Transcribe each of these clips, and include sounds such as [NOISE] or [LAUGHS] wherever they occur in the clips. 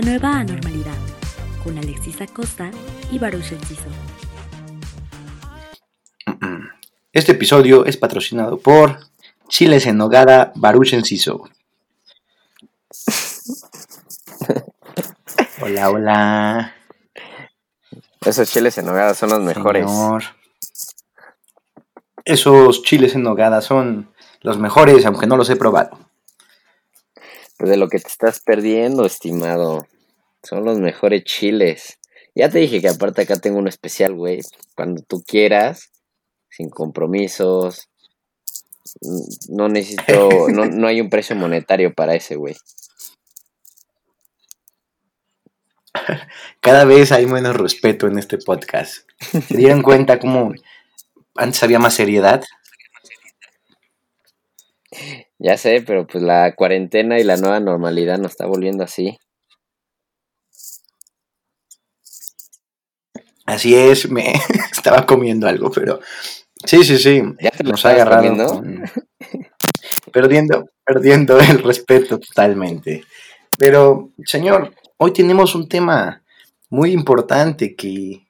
La nueva anormalidad, con Alexis Acosta y Baruch Enciso. [CLEARS THROAT] Este episodio es patrocinado por Chiles en Nogada Baruch Enciso. [LAUGHS] Hola, hola. Esos chiles en nogada son los mejores. Señor. Esos chiles en nogada son los mejores, aunque no los he probado. De lo que te estás perdiendo, estimado. Son los mejores chiles. Ya te dije que aparte acá tengo un especial, güey. Cuando tú quieras, sin compromisos. No necesito, [LAUGHS] no, no hay un precio monetario para ese, güey. [LAUGHS] Cada vez hay menos respeto en este podcast. ¿Se dieron cuenta cómo antes había más seriedad? Ya sé, pero pues la cuarentena y la nueva normalidad nos está volviendo así. Así es, me [LAUGHS] estaba comiendo algo, pero sí, sí, sí, ¿Ya te nos ha agarrado con- perdiendo, perdiendo el respeto totalmente. Pero, señor, hoy tenemos un tema muy importante que,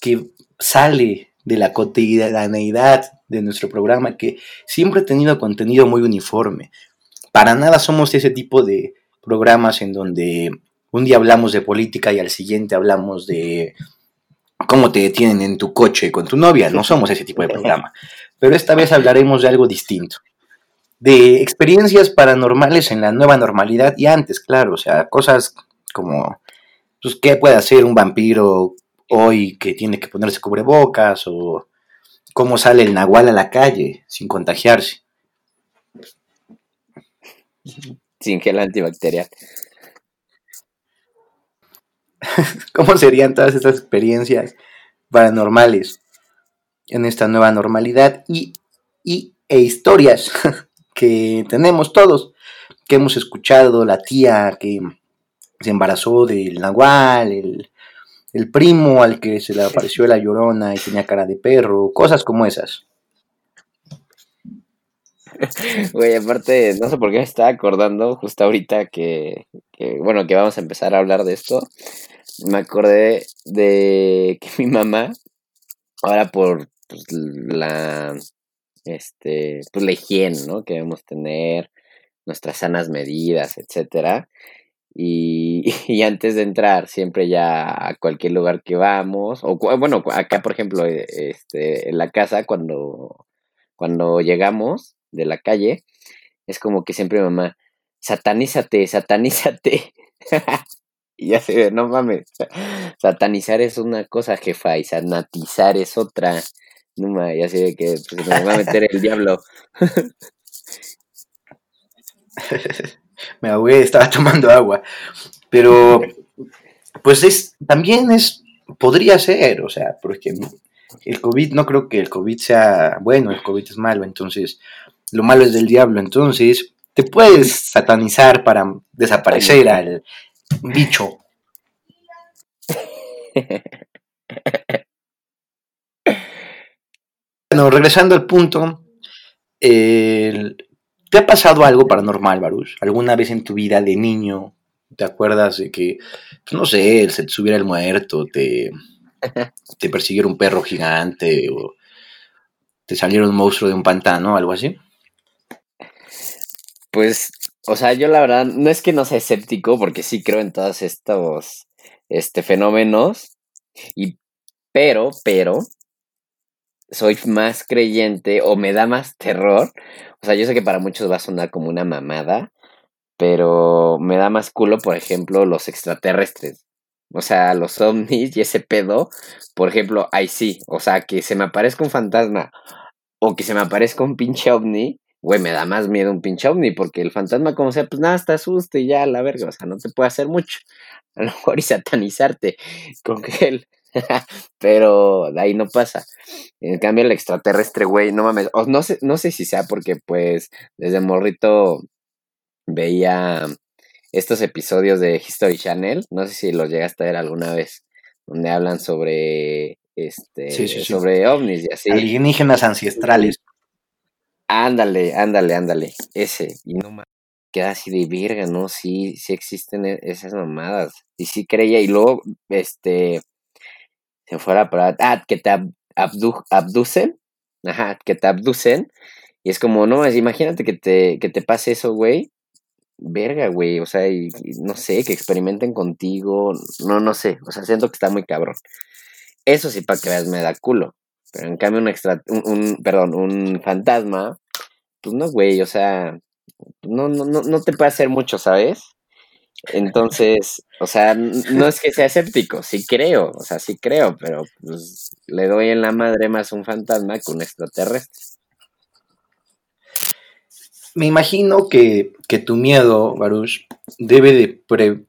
que sale de la cotidianeidad de nuestro programa, que siempre ha tenido contenido muy uniforme. Para nada somos ese tipo de programas en donde un día hablamos de política y al siguiente hablamos de cómo te detienen en tu coche con tu novia. No somos ese tipo de programa. Pero esta vez hablaremos de algo distinto. De experiencias paranormales en la nueva normalidad y antes, claro. O sea, cosas como, pues, ¿qué puede hacer un vampiro hoy que tiene que ponerse cubrebocas? O cómo sale el nahual a la calle sin contagiarse. Sin gel antibacterial. [LAUGHS] ¿Cómo serían todas estas experiencias paranormales en esta nueva normalidad y, y- e historias [LAUGHS] que tenemos todos, que hemos escuchado, la tía que se embarazó del nahual, el, el primo al que se le apareció la llorona y tenía cara de perro, cosas como esas. Güey, aparte, no sé por qué me estaba acordando justo ahorita que, bueno, que vamos a empezar a hablar de esto. Me acordé de que mi mamá, ahora por pues, la, este, pues la higiene, ¿no? Que debemos tener, nuestras sanas medidas, etcétera. Y, [LAUGHS] y antes de entrar, siempre ya a cualquier lugar que vamos, o bueno, acá por ejemplo, eh, este, en la casa, cuando, cuando llegamos de la calle, es como que siempre mamá, satanízate, satanízate. [LAUGHS] y ya se ve, no mames, satanizar es una cosa, jefa, y sanatizar es otra. No mames, ya se ve que pues, nos va a meter el diablo. [LAUGHS] Me ahogué, estaba tomando agua. Pero, pues es, también es, podría ser, o sea, porque el COVID, no creo que el COVID sea bueno, el COVID es malo, entonces, lo malo es del diablo, entonces, te puedes satanizar para desaparecer al bicho. [LAUGHS] Bueno, regresando al punto, ¿te ha pasado algo paranormal, Baruch? ¿Alguna vez en tu vida de niño te acuerdas de que, pues, no sé, se te subiera el muerto, te, te persiguiera un perro gigante o te saliera un monstruo de un pantano, algo así? Pues, o sea, yo la verdad, no es que no sea escéptico, porque sí creo en todos estos este, fenómenos, y, pero, pero, soy más creyente o me da más terror. O sea, yo sé que para muchos va a sonar como una mamada, pero me da más culo, por ejemplo, los extraterrestres. O sea, los ovnis y ese pedo, por ejemplo, ahí sí. O sea, que se me aparezca un fantasma o que se me aparezca un pinche ovni, güey, me da más miedo un pinche ovni, porque el fantasma, como sea, pues nada, te asusta y ya, la verga, o sea, no te puede hacer mucho. [LAUGHS] A lo mejor y satanizarte con él. [LAUGHS] Pero de ahí no pasa. En cambio, el extraterrestre, güey, no mames. o no, sé, no sé si sea porque, pues, desde morrito veía estos episodios de History Channel. No sé si los llegaste a ver alguna vez. Donde hablan sobre este Sí, sí, sí. sobre ovnis y así. Alienígenas ancestrales. Ándale, ándale, ándale. Ese. Y no ma- queda así de virga, ¿no? Sí, sí existen e, esas mamadas. Y sí creía, y luego, este, se fuera para, ah, que te abducen, ajá, que te abducen, y es como, no, imagínate que te, que te pase eso, güey, verga, güey, o sea, y, no sé, que experimenten contigo, no, no sé, o sea, siento que está muy cabrón. Eso sí, para que veas, me da culo. Pero en cambio, un extra, un, perdón, un fantasma, pues no, güey, o sea, no, no, no, no te puede hacer mucho, ¿sabes? Entonces, o sea, no es que sea escéptico, sí creo, o sea, sí creo, pero pues le doy en la madre más un fantasma que un extraterrestre. Me imagino que, que tu miedo, Baruch, debe de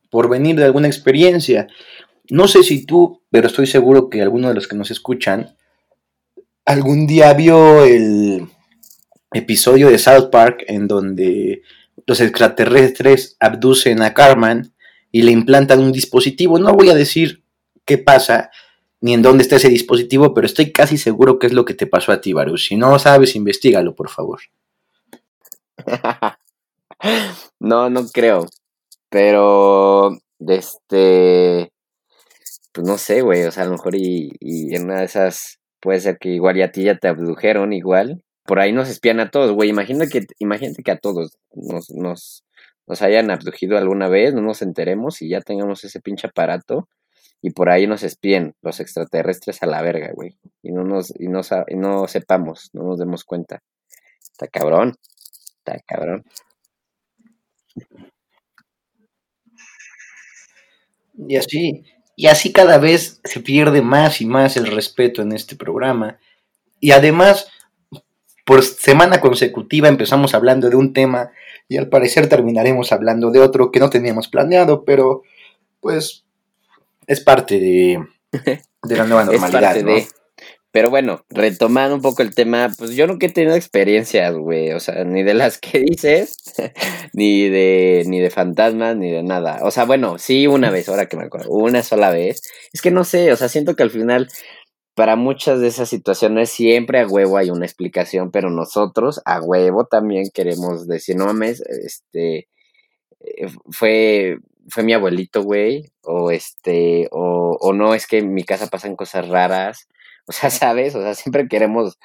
por venir de alguna experiencia. No sé si tú, pero estoy seguro que alguno de los que nos escuchan algún día vio el episodio de South Park en donde los extraterrestres abducen a Carmen y le implantan un dispositivo. No voy a decir qué pasa ni en dónde está ese dispositivo, pero estoy casi seguro que es lo que te pasó a ti, Baruch. Si no sabes, investigalo, por favor. [LAUGHS] no, no creo. Pero, este, pues no sé, güey, o sea, a lo mejor y en una de esas puede ser que igual y a ti ya te abdujeron igual. Por ahí nos espían a todos, güey. Imagínate que, imagínate que a todos nos, nos, nos hayan abducido alguna vez, no nos enteremos y ya tengamos ese pinche aparato y por ahí nos espíen los extraterrestres a la verga, güey. Y no nos, y no, y no sepamos, no nos demos cuenta. Está cabrón. Está cabrón. Y así, y así cada vez se pierde más y más el respeto en este programa. Y además, por semana consecutiva empezamos hablando de un tema y al parecer terminaremos hablando de otro que no teníamos planeado, pero pues es parte de, de la nueva [LAUGHS] normalidad. ¿no? Pero bueno, retomando un poco el tema, pues yo nunca he tenido experiencias, güey, o sea, ni de las que [LAUGHS] dices, ni de ni de fantasmas, ni de nada. O sea, bueno, sí una vez, ahora que me acuerdo, una sola vez. Es que no sé, o sea, siento que al final para muchas de esas situaciones siempre a huevo hay una explicación, pero nosotros a huevo también queremos decir, no mames, este eh, fue fue mi abuelito, güey, o este o, o no es que en mi casa pasan cosas raras [LAUGHS] o sea, ¿sabes? O sea, siempre queremos,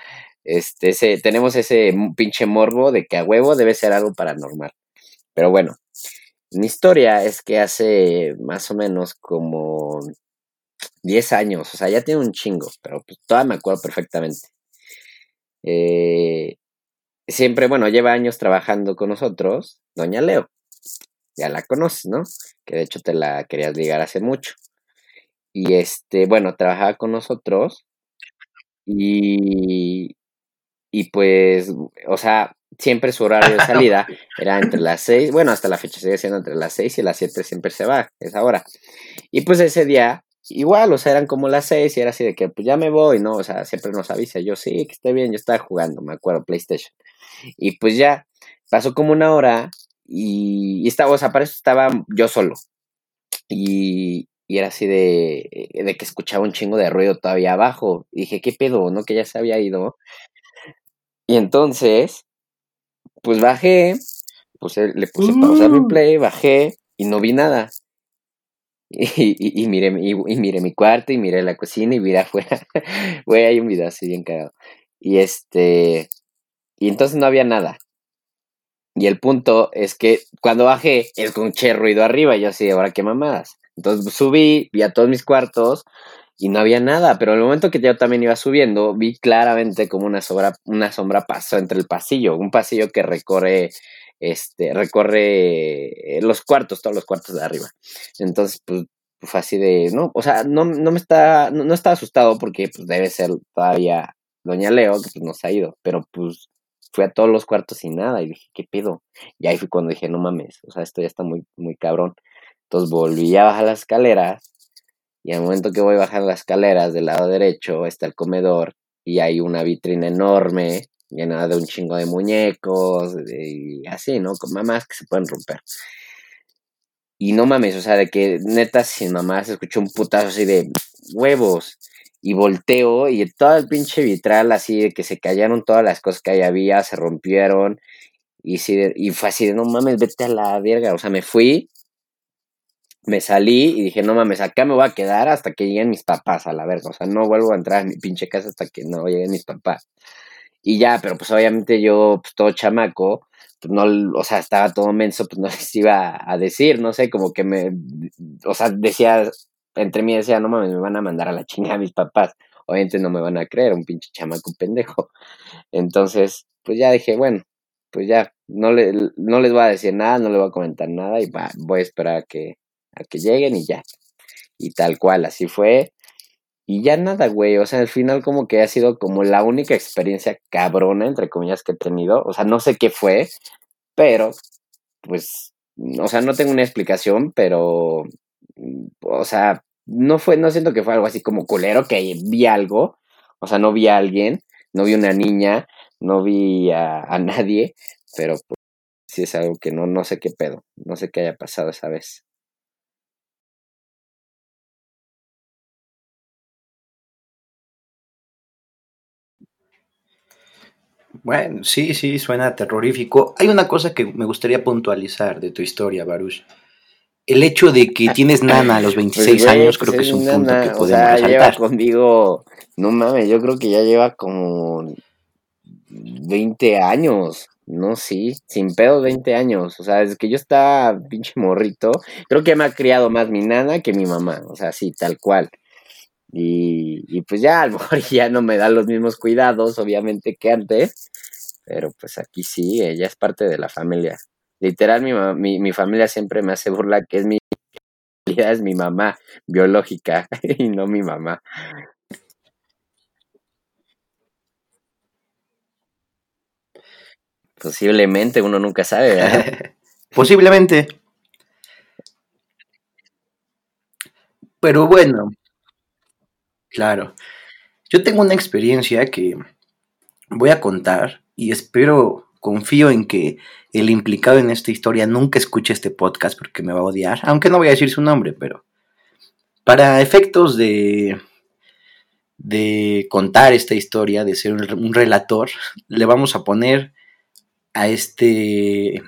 este, ese, tenemos ese pinche morbo de que a huevo debe ser algo paranormal. Pero bueno, mi historia es que hace más o menos como 10 años, o sea, ya tiene un chingo, pero pues todavía me acuerdo perfectamente. Eh, siempre, bueno, lleva años trabajando con nosotros, Doña Leo. Ya la conoces, ¿no? Que de hecho te la querías ligar hace mucho. Y este, bueno, trabajaba con nosotros y, y pues, o sea, siempre su horario de [LAUGHS] salida era entre las seis, bueno, hasta la fecha sigue siendo entre las seis y las siete siempre se va, esa hora. Y pues ese día, igual, o sea, eran como las seis y era así de que, pues ya me voy, ¿no? O sea, siempre nos avisa, yo sí, que esté bien, yo estaba jugando, me acuerdo, PlayStation. Y pues ya, pasó como una hora y, y estaba, o sea, para eso estaba yo solo. Y, y era así de, eh, de que escuchaba un chingo de ruido todavía abajo. Y dije, ¿qué pedo? ¿No? Que ya se había ido. Y entonces, pues bajé, puse, le puse pausa mi mm. play, bajé y no vi nada. [LAUGHS] Y, y, miré, y, miré mi cuarto y miré la cocina y miré afuera. [LAUGHS] Güey, hay un video así bien cagado. Y este. Y entonces no había nada. Y el punto es que cuando bajé, escuché ruido arriba. Y yo así, ahora qué mamadas. Entonces subí, vi a todos mis cuartos y no había nada, pero en el momento que yo también iba subiendo, vi claramente como una sombra, una sombra pasó entre el pasillo, un pasillo que recorre, este, recorre los cuartos, todos los cuartos de arriba. Entonces, pues, fue así de, no, o sea, no, no me está, no, estaba asustado porque pues debe ser todavía Doña Leo, que pues nos ha ido, pero pues fui a todos los cuartos y nada, y dije, ¿qué pedo? Y ahí fue cuando dije, no mames, o sea, esto ya está muy, muy cabrón. Entonces volví a bajar las escaleras y al momento que voy a bajar las escaleras del lado derecho está el comedor y hay una vitrina enorme llena de un chingo de muñecos y así, ¿no? Con mamás que se pueden romper. Y no mames, o sea, de que neta sin mamá se escuchó un putazo así de huevos. Y volteo y todo el pinche vitral así de que se callaron todas las cosas que ahí había, se rompieron Y, sí, y fue así de, no mames, vete a la verga. O sea, me fui, me salí y dije, no mames, acá me voy a quedar hasta que lleguen mis papás a la verga. O sea, no vuelvo a entrar a mi pinche casa hasta que no lleguen mis papás. Y ya, pero pues obviamente yo, pues todo chamaco, pues no, o sea, estaba todo menso, pues no [LAUGHS] les iba a decir, no sé, como que me, o sea, decía, entre mí decía, no mames, me van a mandar a la chingada a mis papás. Obviamente no me van a creer, un pinche chamaco pendejo. Entonces, pues ya dije, bueno, pues ya, no, le, no les voy a decir nada, no les voy a comentar nada y voy a esperar a que, a que lleguen y ya. Y tal cual, así fue. Y ya nada, güey. O sea, al final como que ha sido como la única experiencia cabrona, entre comillas, que he tenido. O sea, no sé qué fue, pero, pues, o sea, no tengo una explicación, pero, o sea, no fue, no siento que fue algo así como culero, que vi algo. O sea, no vi a alguien, no vi una niña, no vi a, a nadie, pero pues sí es algo que no, no sé qué pedo, no sé qué haya pasado esa vez. Bueno, sí, sí, suena terrorífico. Hay una cosa que me gustaría puntualizar de tu historia, Baruch. El hecho de que [LAUGHS] tienes nana a los 26 pues, años creo que es un punto que podemos o sea, resaltar. Lleva conmigo, no mames, yo creo que ya lleva como 20 años. No, sí, sin pedo 20 años. O sea, desde que yo estaba pinche morrito, creo que me ha criado más mi nana que mi mamá. O sea, sí, tal cual. Y, pues ya, a lo [LAUGHS] mejor ya no me da los mismos cuidados, obviamente, que antes. Pero pues aquí sí, ella es parte de la familia. Literal, mi, mi, mi familia siempre me hace burla que es mi [LAUGHS] es mi mamá biológica [LAUGHS] y no mi mamá. Posiblemente, uno nunca sabe. Posiblemente. Pero bueno, claro. Yo tengo una experiencia que voy a contar y espero, confío en que el implicado en esta historia nunca escuche este podcast porque me va a odiar, aunque no voy a decir su nombre, pero para efectos de de contar esta historia, de ser un relator, le vamos a poner a este,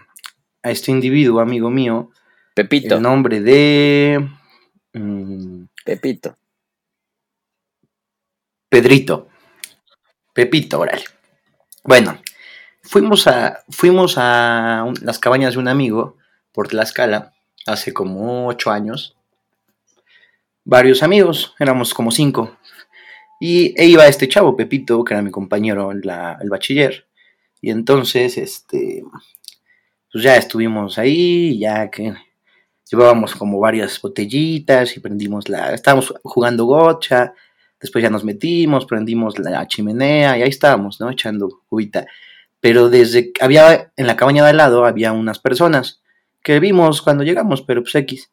a este individuo, amigo mío, Pepito. el nombre de... Mm, Pepito. Pedrito. Pepito, órale. Bueno, fuimos a, fuimos a las cabañas de un amigo por Tlaxcala hace como ocho años. Varios amigos, éramos como cinco. Y e iba este chavo, Pepito, que era mi compañero el bachiller. Y entonces, este, pues ya estuvimos ahí, ya que llevábamos como varias botellitas y prendimos la, estábamos jugando gocha, después ya nos metimos, prendimos la chimenea y ahí estábamos, ¿no? Echando cubita. Pero desde, había, en la cabaña de al lado había unas personas que vimos cuando llegamos, pero pues X.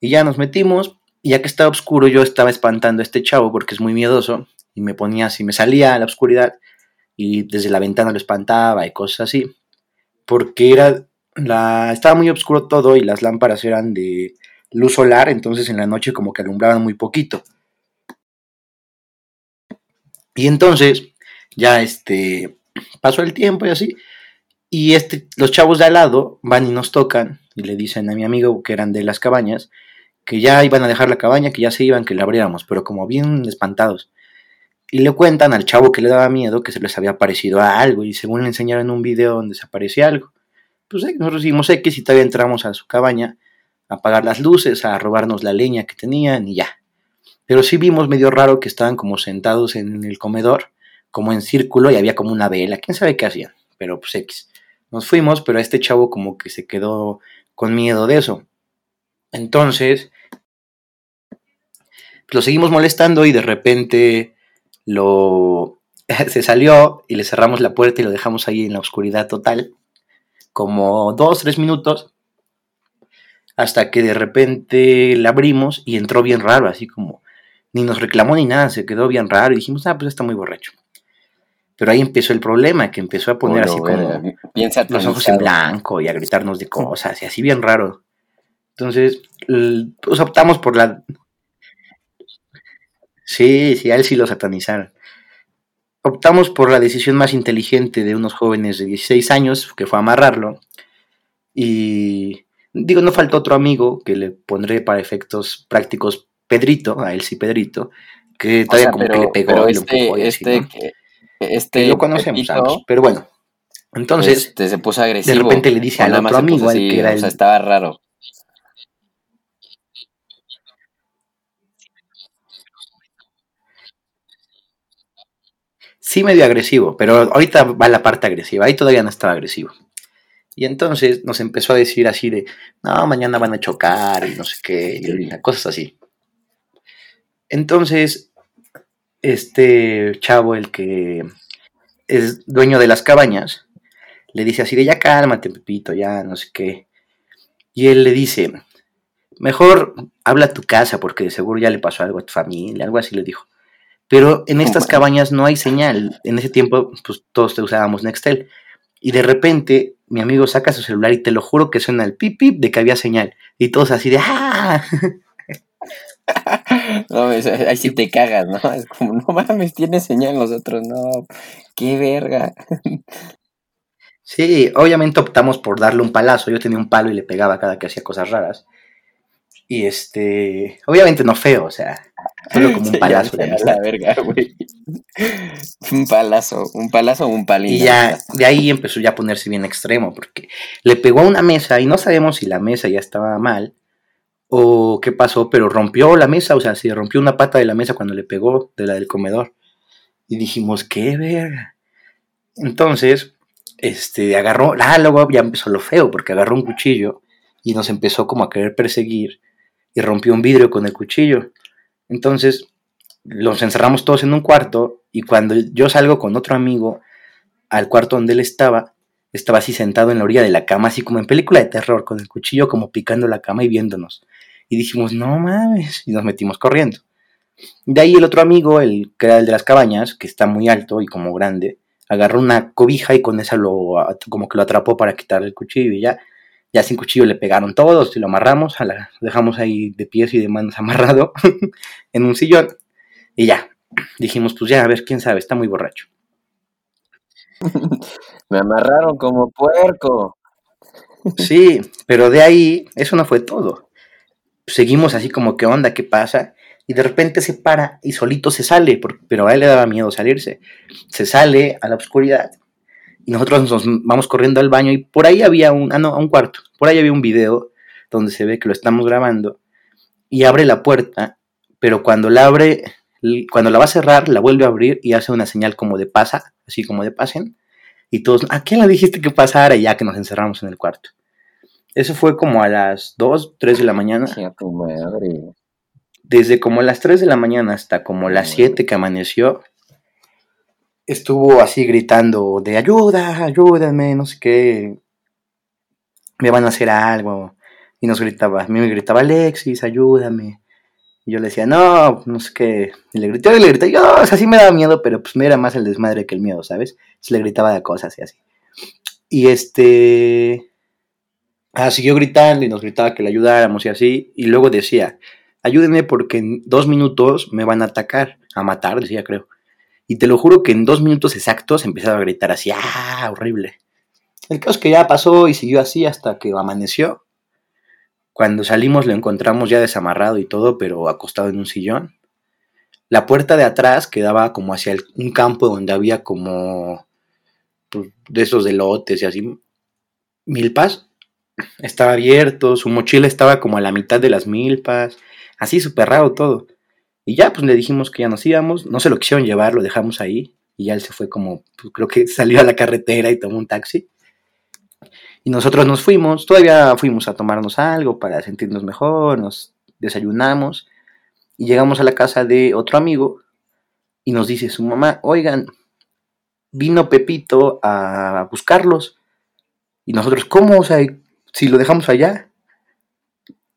Y ya nos metimos, ya que estaba oscuro, yo estaba espantando a este chavo porque es muy miedoso, y me ponía así, me salía a la oscuridad, y desde la ventana lo espantaba y cosas así, porque era la estaba muy oscuro todo y las lámparas eran de luz solar, entonces en la noche como que alumbraban muy poquito. Y entonces ya este pasó el tiempo y así y este los chavos de al lado van y nos tocan y le dicen a mi amigo que eran de las cabañas que ya iban a dejar la cabaña, que ya se iban, que la abriéramos, pero como bien espantados y le cuentan al chavo que le daba miedo que se les había parecido a algo y según le enseñaron un video donde se aparecía algo. Pues eh, nosotros hicimos X y todavía entramos a su cabaña a apagar las luces, a robarnos la leña que tenían y ya. Pero sí vimos medio raro que estaban como sentados en el comedor, como en círculo y había como una vela, quién sabe qué hacían, pero pues X. Nos fuimos, pero este chavo como que se quedó con miedo de eso. Entonces, lo seguimos molestando y de repente lo [LAUGHS] se salió y le cerramos la puerta y lo dejamos ahí en la oscuridad total, como dos, tres minutos, hasta que de repente la abrimos y entró bien raro, así como ni nos reclamó ni nada, se quedó bien raro y dijimos, ah, pues está muy borracho. Pero ahí empezó el problema, que empezó a poner así como los ojos en blanco y a gritarnos de cosas y así bien raro. Entonces, pues optamos por la Sí, sí, a él sí lo satanizaron. optamos por la decisión más inteligente de unos jóvenes de 16 años, que fue amarrarlo. Y digo, no faltó otro amigo que le pondré para efectos prácticos Pedrito, a él sí Pedrito, que todavía como que le pegó y lo este, empujó y así, este, ¿no? que- este Que lo conocemos ambos, pero bueno. Entonces, este, se puso agresivo. de repente le dice al otro amigo, al así, que era o sea, el- estaba raro. sí medio agresivo, pero ahorita va la parte agresiva, ahí todavía no estaba agresivo. Y entonces nos empezó a decir así de, no, mañana van a chocar y no sé qué, y cosas así. Entonces, este chavo, el que es dueño de las cabañas, le dice así de, ya cálmate, Pepito, ya no sé qué. Y él le dice, mejor habla a tu casa porque de seguro ya le pasó algo a tu familia, algo así le dijo. Pero en estas Bueno. cabañas no hay señal. En ese tiempo, pues todos te usábamos Nextel. Y de repente, mi amigo saca su celular y te lo juro que suena el pip pip de que había señal. Y todos así de ¡ah! [LAUGHS] [LAUGHS] No, es- ahí sí te cagas, ¿no? Es como, no mames, tiene señal nosotros, no. Qué verga. Sí, obviamente optamos por darle un palazo. Yo tenía un palo y le pegaba cada que hacía cosas raras. Y este, obviamente no feo, o sea, solo como un [LAUGHS] palazo de amistad. la verga, güey. [LAUGHS] Un palazo, un palazo o un palín. Y ya de ahí empezó ya a ponerse bien extremo, porque le pegó a una mesa y no sabemos si la mesa ya estaba mal o qué pasó, pero rompió la mesa, o sea, se rompió una pata de la mesa cuando le pegó de la del comedor. Y dijimos, qué verga. Entonces, este, agarró, ah, luego ya empezó lo feo, porque agarró un cuchillo y nos empezó como a querer perseguir y rompió un vidrio con el cuchillo. Entonces, los encerramos todos en un cuarto y cuando yo salgo con otro amigo al cuarto donde él estaba, estaba así sentado en la orilla de la cama, así como en película de terror, con el cuchillo como picando la cama y viéndonos. Y dijimos, no mames, y nos metimos corriendo. De ahí el otro amigo, el que era el de las cabañas, que está muy alto y como grande, agarró una cobija y con esa lo como que lo atrapó para quitarle el cuchillo y ya, ya sin cuchillo le pegaron todos y lo amarramos, a la, lo dejamos ahí de pies y de manos [LAUGHS] amarrado en un sillón y ya, dijimos pues ya, a ver, quién sabe, está muy borracho. [LAUGHS] Me amarraron como puerco. Sí, pero de ahí, eso no fue todo. Seguimos así como, ¿qué onda? ¿Qué pasa? Y de repente se para y solito se sale, pero a él le daba miedo salirse. Se sale a la oscuridad y nosotros nos vamos corriendo al baño y por ahí había un, ah no, un cuarto, por ahí había un video donde se ve que lo estamos grabando y abre la puerta, pero cuando la abre, cuando la va a cerrar, la vuelve a abrir y hace una señal como de pasa, así como de pasen. Y todos, ¿a quién le dijiste que pasara? Ya que nos encerramos en el cuarto. Eso fue como a las 2, 3 de la mañana. Chinga tu madre. Desde como las 3 de la mañana hasta como las 7 que amaneció, estuvo así gritando de ayuda, ayúdame, no sé qué, me van a hacer algo. Y nos gritaba, a mí me gritaba Alexis, ayúdame. Y yo le decía, no, no sé qué. Y le grité, y le grité, yo, o sea, sí me daba miedo, pero pues me era más el desmadre que el miedo, ¿sabes? Se le gritaba de cosas y así. Y este. Ah, siguió gritando y nos gritaba que le ayudáramos y así. Y luego decía, ayúdenme porque en dos minutos me van a atacar, a matar, decía, creo. Y te lo juro que en dos minutos exactos empezaba a gritar así, ¡ah! Horrible. El caso es que ya pasó y siguió así hasta que amaneció. Cuando salimos lo encontramos ya desamarrado y todo, pero acostado en un sillón. La puerta de atrás quedaba como hacia un campo donde había como pues, de esos de lotes y así. Milpas. Estaba abierto, su mochila estaba como a la mitad de las milpas. Así súper raro todo. Y ya, pues le dijimos que ya nos íbamos. No se lo quisieron llevar, lo dejamos ahí. Y ya él se fue como, pues, creo que [LAUGHS] salió a la carretera y tomó un taxi. Y nosotros nos fuimos. Todavía fuimos a tomarnos algo para sentirnos mejor. Nos desayunamos. Y llegamos a la casa de otro amigo. Y nos dice su mamá, oigan, vino Pepito a buscarlos. Y nosotros, ¿cómo? O sea, si lo dejamos allá.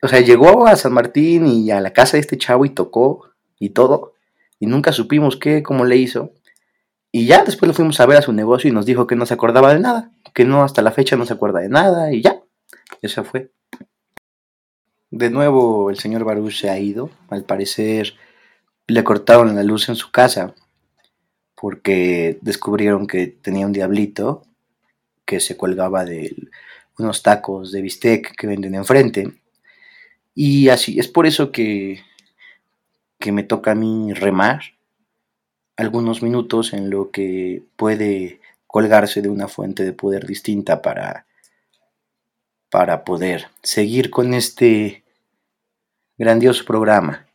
O sea, llegó a San Martín y a la casa de este chavo y tocó y todo. Y nunca supimos qué, cómo le hizo. Y ya después lo fuimos a ver a su negocio y nos dijo que no se acordaba de nada. Que no, hasta la fecha no se acuerda de nada. Y ya. Eso fue. De nuevo el señor Baruch se ha ido. Al parecer le cortaron la luz en su casa porque descubrieron que tenía un diablito que se colgaba de unos tacos de bistec que venden enfrente. Y así, es por eso que, que me toca a mí remar algunos minutos en lo que puede colgarse de una fuente de poder distinta para, para poder seguir con este grandioso programa.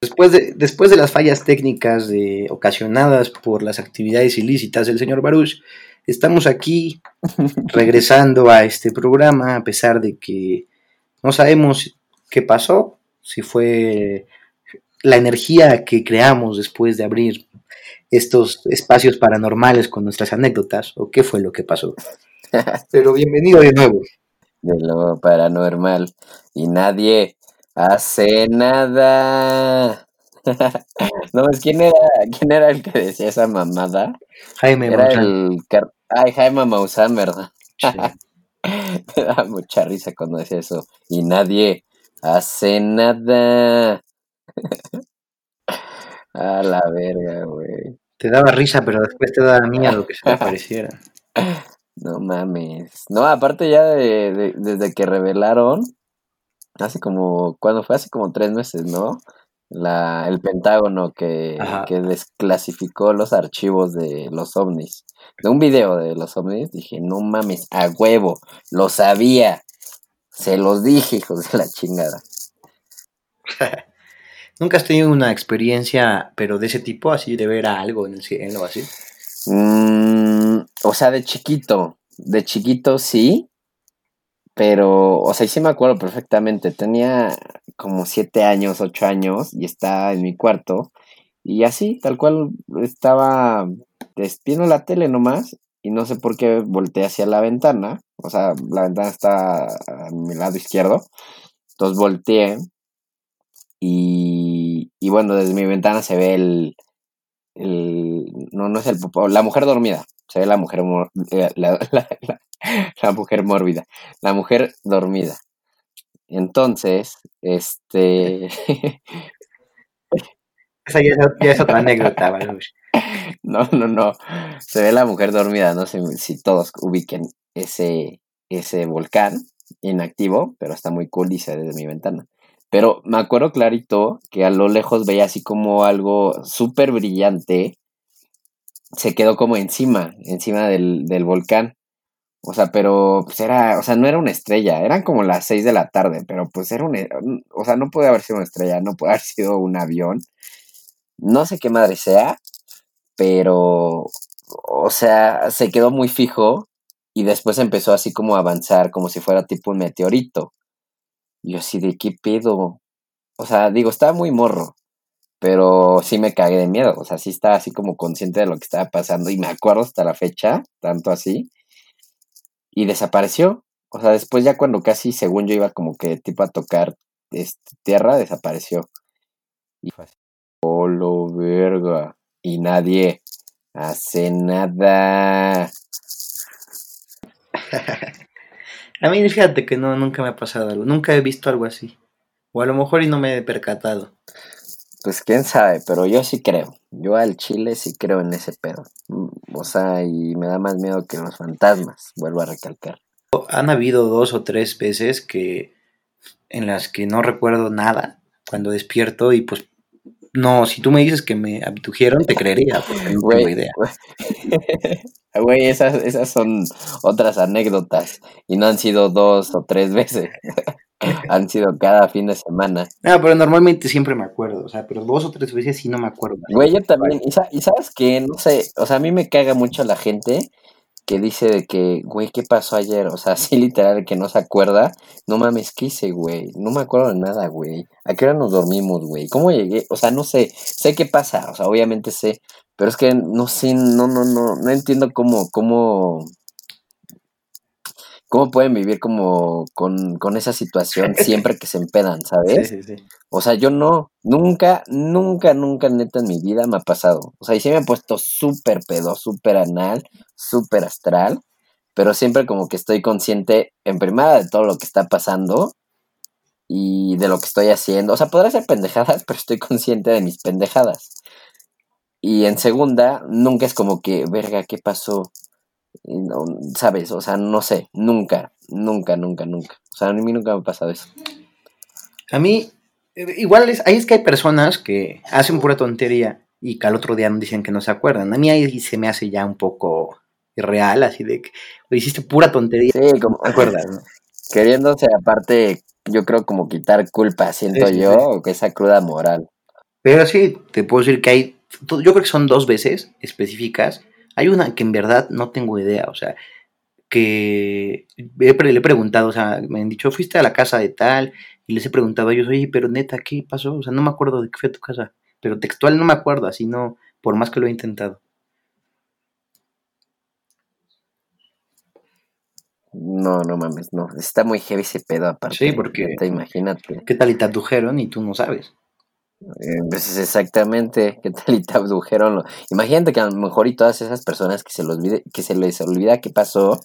Después de, después de las fallas técnicas ocasionadas por las actividades ilícitas del señor Baruch, estamos aquí [LAUGHS] regresando a este programa a pesar de que no sabemos qué pasó, si fue la energía que creamos después de abrir estos espacios paranormales con nuestras anécdotas o qué fue lo que pasó. [LAUGHS] Pero bienvenido de nuevo. De lo paranormal. Y nadie hace nada. [LAUGHS] no, es quién era, quién era el que decía esa mamada. Jaime Era el Ay, Jaime Maussan, ¿verdad? [LAUGHS] Me da mucha risa cuando decía eso. Y nadie hace nada. [LAUGHS] A la verga, güey. Te daba risa, pero después te daba miedo que se te apareciera. No mames. No, aparte ya de, desde que revelaron, hace como, cuando fue hace como tres meses, ¿no? La, el Pentágono que, que desclasificó los archivos de los ovnis. De un video de los ovnis, dije, no mames, a huevo, lo sabía. Se los dije, hijos de la chingada. [LAUGHS] ¿Nunca has tenido una experiencia, pero de ese tipo, así, de ver a algo en el cielo así? Mm, o sea, de chiquito. De chiquito sí. Pero, o sea, sí me acuerdo perfectamente. Tenía como siete años, ocho años, y estaba en mi cuarto. Y así, tal cual, estaba viendo la tele nomás. Y no sé por qué volteé hacia la ventana. O sea, la ventana está a mi lado izquierdo. Entonces volteé y, y bueno, desde mi ventana se ve el, el no, no es el la mujer dormida, se ve la mujer, eh, [LAUGHS] la, la, mujer mórbida, la mujer dormida. Entonces, este... [LAUGHS] Esa ya es, otra anécdota, [LAUGHS] No, no, no. Se ve la mujer dormida, no sé si todos ubiquen ese, ese volcán inactivo, pero está muy cool y se ve desde mi ventana. Pero me acuerdo clarito que a lo lejos veía así como algo súper brillante. Se quedó como encima, encima del, del volcán. O sea, pero pues era, o sea, no era una estrella, eran como las seis de la tarde, pero pues era un, o sea, no puede haber sido una estrella, no puede haber [LAUGHS] sido un avión. No sé qué madre sea, pero, o sea, se quedó muy fijo y después empezó así como a avanzar, como si fuera tipo un meteorito. Yo así de qué pedo. O sea, digo, estaba muy morro. Pero sí me cagué de miedo. O sea, sí estaba así como consciente de lo que estaba pasando. Y me acuerdo hasta la fecha, tanto así. Y desapareció. O sea, después ya cuando casi, según yo, iba como que tipo a tocar este, tierra, desapareció. Y fue así. Oh, lo verga. Y nadie hace nada. [LAUGHS] A mí fíjate que no, nunca me ha pasado algo, nunca he visto algo así. O a lo mejor y no me he percatado. Pues quién sabe, pero yo sí creo. Yo al chile sí creo en ese pedo. O sea, y me da más miedo que los fantasmas, vuelvo a recalcar. Han habido dos o tres veces que en las que no recuerdo nada cuando despierto y pues no, si tú me dices que me abdujeron, te creería, porque no tengo idea. [LAUGHS] Güey, esas, esas son otras anécdotas y no han sido dos o tres veces. [LAUGHS] han sido cada fin de semana. Ah, pero normalmente siempre me acuerdo, o sea, pero dos o tres veces sí no me acuerdo. Güey, yo también, y, y sabes que, no sé, o sea, a mí me caga mucho la gente que dice de que, güey, ¿qué pasó ayer? O sea, [LAUGHS] así literal que no se acuerda. No mames, ¿qué hice, güey? No me acuerdo de nada, güey. ¿A qué hora nos dormimos, güey? ¿Cómo llegué? O sea, no sé. Sé qué pasa, o sea, obviamente sé. Pero es que no sé, no, no, no, no entiendo cómo, cómo, cómo pueden vivir como con, con esa situación [LAUGHS] siempre que se empedan, ¿sabes? Sí, sí, sí. O sea, yo no, nunca, nunca, nunca neta en mi vida me ha pasado. O sea, y sí me ha puesto súper pedo, súper anal, súper astral, pero siempre como que estoy consciente en primera de todo lo que está pasando y de lo que estoy haciendo. O sea, podrá ser pendejadas, [LAUGHS] pero estoy consciente de mis pendejadas. y en segunda, nunca es como que, verga, ¿qué pasó? ¿Sabes? O sea, no sé, nunca, nunca, nunca, nunca. O sea, a mí nunca me ha pasado eso. A mí, igual es, ahí es que hay personas que hacen pura tontería y que al otro día dicen que no se acuerdan. A mí ahí se me hace ya un poco irreal, así de que hiciste pura tontería. Sí, como, ¿Te acuerdas? no? queriéndose aparte, yo creo como quitar culpa, siento Sí, sí, yo, sí. o que esa cruda moral. Pero sí, te puedo decir que hay, yo creo que son dos veces específicas. Hay una que en verdad no tengo idea, o sea, que le he preguntado, o sea, me han dicho, fuiste a la casa de tal, y les he preguntado a ellos, oye, pero neta, ¿qué pasó? O sea, no me acuerdo de qué fue a tu casa, pero textual no me acuerdo, así no, por más que lo he intentado. No, no mames, no. Está muy heavy ese pedo aparte. Sí, porque- imagínate. ¿Qué tal y te abdujeron y tú no sabes? Eh, Pues es exactamente, [LAUGHS] ¿qué tal y te abdujeron? Imagínate que a lo mejor y todas esas personas que se, olvide, que se les olvida qué pasó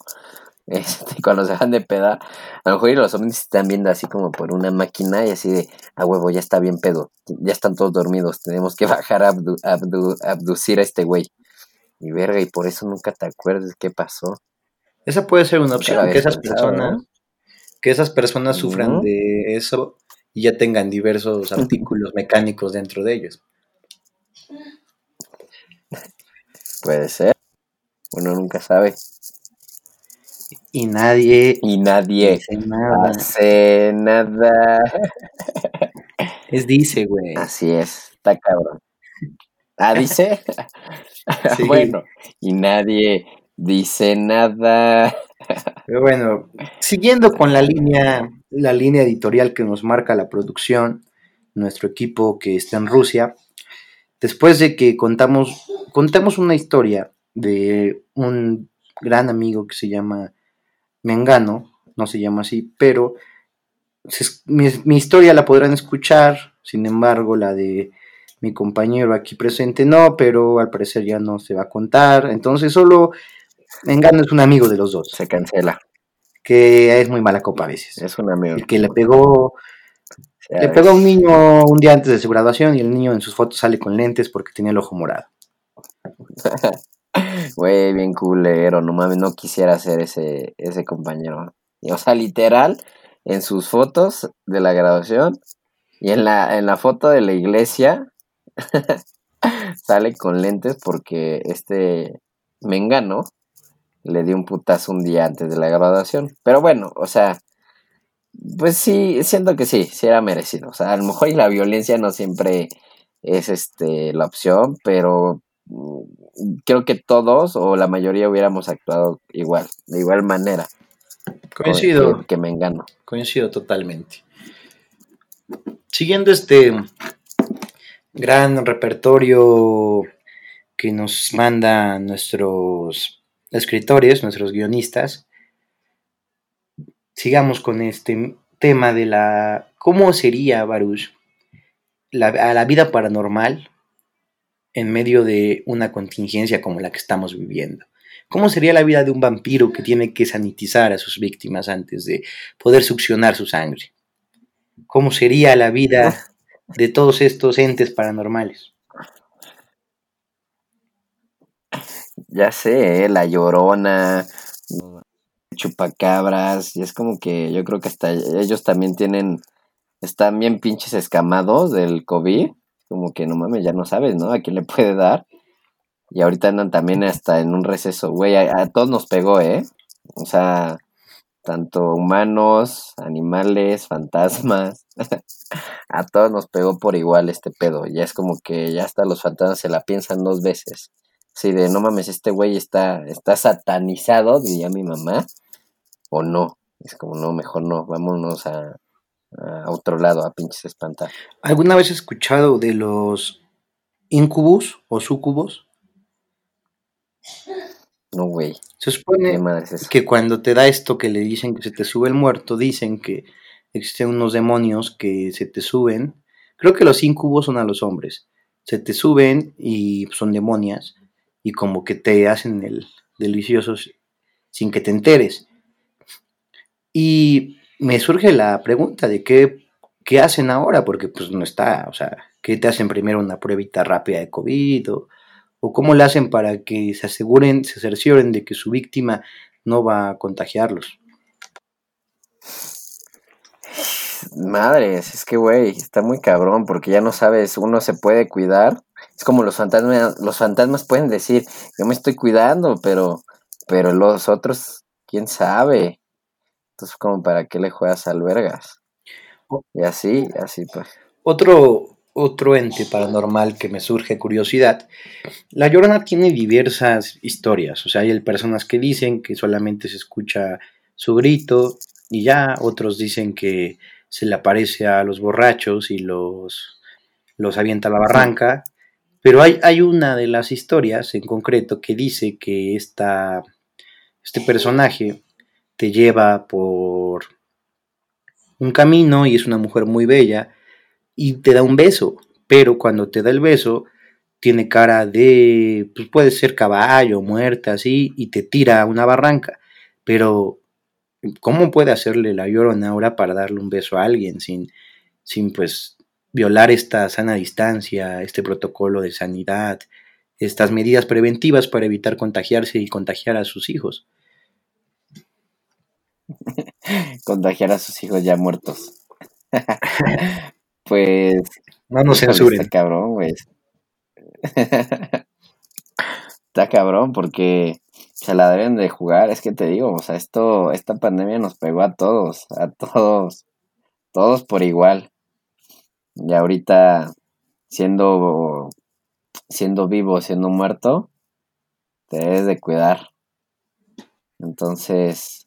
este, [LAUGHS] cuando se van de peda, a lo mejor y los hombres están viendo así como por una máquina y así de, a huevo, ya está bien pedo, ya están todos dormidos, tenemos que [LAUGHS] bajar a abdu- abdu- abducir a este güey. Y verga, y por eso nunca te acuerdas qué pasó. Esa puede ser una opción, que esas pensado, personas, ¿no? que esas personas sufran de eso y ya tengan diversos artículos mecánicos dentro de ellos. Puede ser. Uno nunca sabe. Y nadie Y nadie nada. hace nada. Es dice, güey. Así es, está cabrón. Ah, dice. [LAUGHS] Sí. bueno, y nadie dice nada. Pero bueno, siguiendo con la línea, la línea editorial que nos marca la producción, nuestro equipo que está en Rusia, después de que contamos, contamos una historia de un gran amigo que se llama Mengano, no se llama así, pero se- mi, mi historia la podrán escuchar, sin embargo, la de mi compañero aquí presente no, pero al parecer ya no se va a contar, entonces solo Mengano es un amigo de los dos Se cancela. que es muy mala copa a veces. Es un amigo. El que le pegó, Ya le pegó a un niño un día antes de su graduación y el niño en sus fotos sale con lentes porque tenía el ojo morado. [LAUGHS] Güey, bien culero, no mames, no quisiera ser ese, ese compañero. O sea, literal, en sus fotos de la graduación y en la, en la foto de la iglesia [LAUGHS] sale con lentes porque este Mengano le dio un putazo un día antes de la graduación. Pero bueno, o sea, pues sí, siento que sí, sí era merecido. O sea, a lo mejor y la violencia no siempre es este la opción, pero creo que todos o la mayoría hubiéramos actuado igual, de igual manera. Coincido, Que, que Mengano. coincido totalmente. Siguiendo este gran repertorio que nos manda nuestros escritores, nuestros guionistas, sigamos con este tema de la cómo sería Baruch la, a la vida paranormal en medio de una contingencia como la que estamos viviendo. ¿Cómo sería la vida de un vampiro que tiene que sanitizar a sus víctimas antes de poder succionar su sangre? ¿Cómo sería la vida de todos estos entes paranormales? Ya sé, ¿eh? la llorona, chupacabras, y es como que yo creo que hasta ellos también tienen, están bien pinches escamados del COVID, como que no mames, ya no sabes, ¿no? A quién le puede dar. Y ahorita andan también hasta en un receso, güey, a, a todos nos pegó, ¿eh? O sea, tanto humanos, animales, fantasmas, [LAUGHS] a todos nos pegó por igual este pedo. Ya es como que ya hasta los fantasmas se la piensan dos veces. Sí, de no mames, este güey está, está satanizado, diría mi mamá, o no. Es como, no, mejor no, vámonos a, a otro lado, a pinches espantar. ¿Alguna vez has escuchado de los incubus o sucubos? No, güey, Se ¿qué supone es que cuando te da esto que le dicen que se te sube el muerto, dicen que existen unos demonios que se te suben. Creo que los incubos son a los hombres. Se te suben y son demonias y como que te hacen el delicioso sin que te enteres. Y me surge la pregunta de qué, qué hacen ahora, porque pues no está, o sea, ¿qué te hacen primero una pruebita rápida de COVID o, ¿O cómo le hacen para que se aseguren, se cercioren de que su víctima no va a contagiarlos? Madres, es que, güey, está muy cabrón porque ya no sabes, uno se puede cuidar. Es como los fantasmas, los fantasmas pueden decir, yo me estoy cuidando, pero, pero los otros, quién sabe. Entonces, como para qué le juegas al vergas. Y así, así pues. Otro, otro ente paranormal que me surge curiosidad. La Llorona tiene diversas historias. O sea, hay personas que dicen que solamente se escucha su grito y ya, otros dicen que se le aparece a los borrachos y los, los avienta a la barranca. Pero hay, hay una de las historias en concreto que dice que esta, este personaje te lleva por un camino y es una mujer muy bella y te da un beso, pero cuando te da el beso tiene cara de, pues puede ser caballo, muerta, así, y te tira a una barranca, pero ¿cómo puede hacerle la llorona ahora para darle un beso a alguien sin, sin pues violar esta sana distancia, este protocolo de sanidad, estas medidas preventivas para evitar contagiarse y contagiar a sus hijos? [LAUGHS] contagiar a sus hijos ya muertos. [LAUGHS] pues. No nos censuren. Está cabrón, güey. [LAUGHS] está cabrón porque se la deben de jugar, es que te digo, o sea, esto, esta pandemia nos pegó a todos, a todos, todos por igual. Y ahorita, siendo, siendo vivo, siendo muerto, te debes de cuidar. Entonces,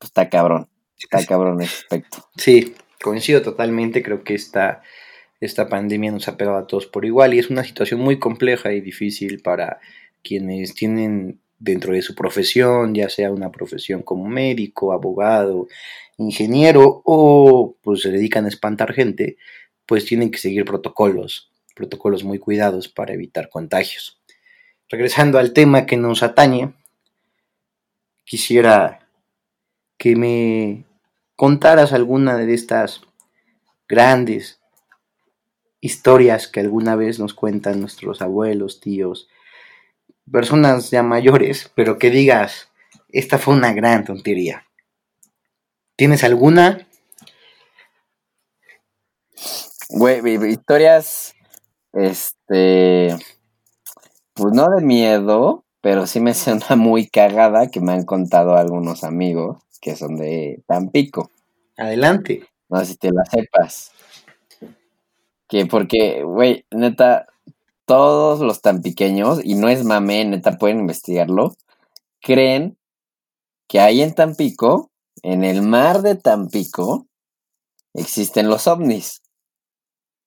pues está cabrón, está cabrón ese aspecto. Sí, coincido totalmente, creo que esta, esta pandemia nos ha pegado a todos por igual y es una situación muy compleja y difícil para quienes tienen dentro de su profesión, ya sea una profesión como médico, abogado, ingeniero o pues se dedican a espantar gente, pues tienen que seguir protocolos, protocolos muy cuidados para evitar contagios. Regresando al tema que nos atañe, quisiera que me contaras alguna de estas grandes historias que alguna vez nos cuentan nuestros abuelos, tíos, personas ya mayores, pero que digas, esta fue una gran tontería. ¿Tienes alguna? Güey, historias, este, pues no de miedo, pero sí me [LAUGHS] suena muy cagada que me han contado algunos amigos que son de Tampico. Adelante. No sé si te la sepas. Que porque, güey, neta, todos los tan pequeños, y no es mame, neta, pueden investigarlo, creen que ahí en Tampico, en el mar de Tampico, existen los ovnis. [LAUGHS]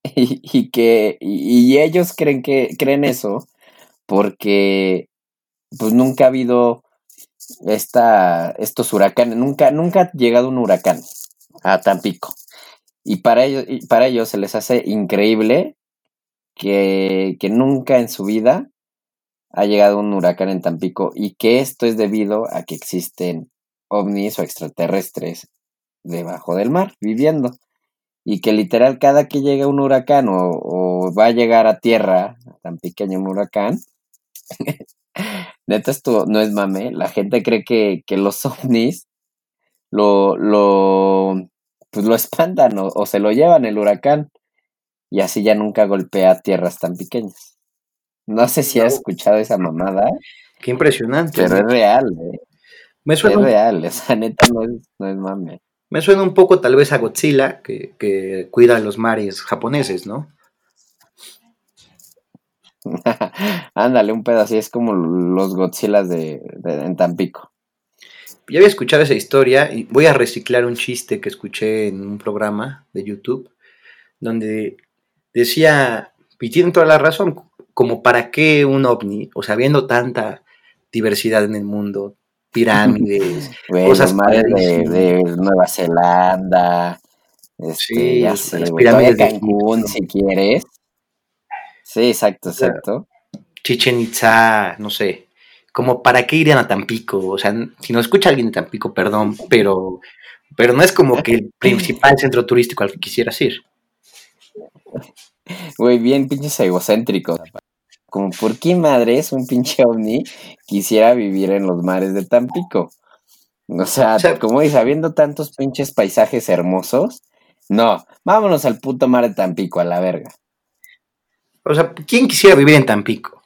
Y, que, y, ellos creen que, creen eso porque pues nunca ha habido esta, estos huracanes, nunca, nunca ha llegado un huracán a Tampico. Y para ellos, y para ellos se les hace increíble que, nunca en su vida ha llegado un huracán en Tampico y que esto es debido a que existen ovnis o extraterrestres debajo del mar viviendo y que literal cada que llega un huracán o, va a llegar a tierra tan pequeño un huracán [LAUGHS] neta esto no es mame la gente cree que, los [LAUGHS] ovnis lo lo pues lo espantan o, o se lo llevan el huracán y así ya nunca golpea tierras tan pequeñas. No sé si has escuchado esa mamada. Qué impresionante. Pero es real, eh. Me suena es real, esa neta no es, no es mame. Me suena un poco tal vez a Godzilla, que, que cuida los mares japoneses, ¿no? [LAUGHS] Ándale, un pedo así, es como los Godzillas de, de, en Tampico. Ya había escuchado esa historia y voy a reciclar un chiste que escuché en un programa de YouTube, donde decía, y tienen toda la razón, como para qué un ovni, o sea, viendo tanta diversidad en el mundo, pirámides, [LAUGHS] cosas de, Nueva Zelanda, este, ya sé, pirámides de Cancún, si quieres. Sí, exacto, exacto. Chichen Itza, no sé, como para qué irían a Tampico, o sea, si no escucha alguien de Tampico, perdón, pero, pero no es como que el principal centro turístico al que quisieras ir. Güey, bien pinches egocéntricos. como por qué madres un pinche ovni quisiera vivir en los mares de Tampico. O sea, como dice, habiendo tantos pinches paisajes hermosos, no, vámonos al puto mar de Tampico, a la verga. O sea, ¿quién quisiera vivir en Tampico?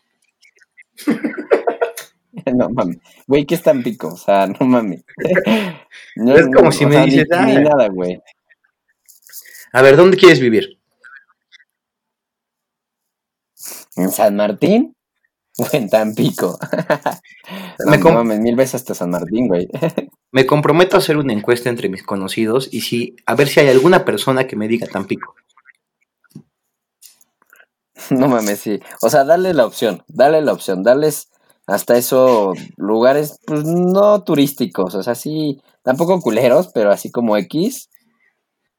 [LAUGHS] no mames. Güey, ¿qué es Tampico? O sea, no mames. [LAUGHS] es como si me dices, ni, ni nada, güey. A ver, ¿dónde quieres vivir? ¿En San Martín? O en Tampico. [LAUGHS] me no mames, mil veces hasta San Martín, güey. me comprometo a hacer una encuesta entre mis conocidos y si, a ver si hay alguna persona que me diga Tampico. [LAUGHS] No mames, sí. O sea, dale la opción, dale la opción, dales hasta eso lugares, pues no turísticos, o sea, sí, tampoco culeros, pero así como X.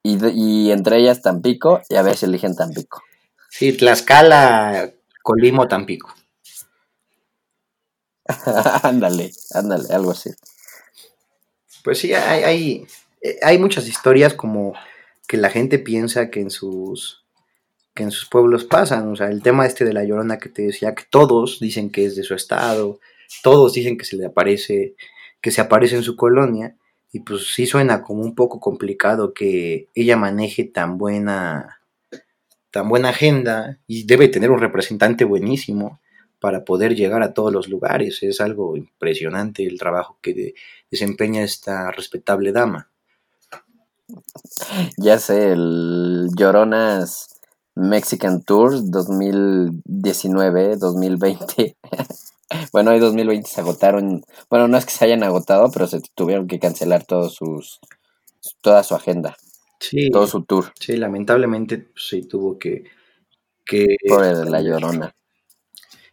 Y, y entre ellas Tampico, y a ver si eligen Tampico. Sí, Tlaxcala, Colimo, Tampico. [LAUGHS] ándale, ándale, algo así. Pues sí, hay, hay, hay muchas historias como que la gente piensa que en sus que en sus pueblos pasan. O sea, el tema este de la llorona que te decía, que todos dicen que es de su estado, todos dicen que se le aparece, que se aparece en su colonia. Y pues sí suena como un poco complicado que ella maneje tan buena, tan buena agenda y debe tener un representante buenísimo para poder llegar a todos los lugares. Es algo impresionante el trabajo que desempeña esta respetable dama. Ya sé, el Lloronas Mexican Tours 2019-2020. [LAUGHS] bueno, hoy 2020 se agotaron. Bueno, no es que se hayan agotado, pero se tuvieron que cancelar todos sus, toda su agenda. Sí. Todo su tour. Sí, lamentablemente pues, sí tuvo que. que Por la llorona.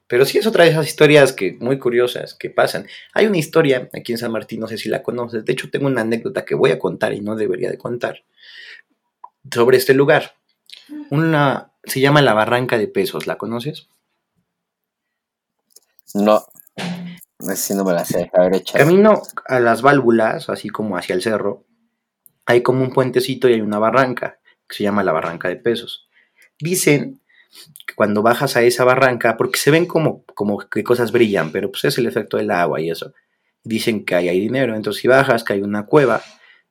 Pero sí es otra de esas historias que muy curiosas que pasan. Hay una historia aquí en San Martín, no sé si la conoces. De hecho, tengo una anécdota que voy a contar y no debería de contar sobre este lugar. Una se llama la Barranca de Pesos, ¿la conoces? No, así no me la sé. A ver, Camino a las válvulas, así como hacia el cerro, hay como un puentecito y hay una barranca que se llama la Barranca de Pesos. Dicen que cuando bajas a esa barranca, porque se ven como, como que cosas brillan, pero pues es el efecto del agua y eso. Dicen que ahí hay dinero, entonces si bajas, que hay una cueva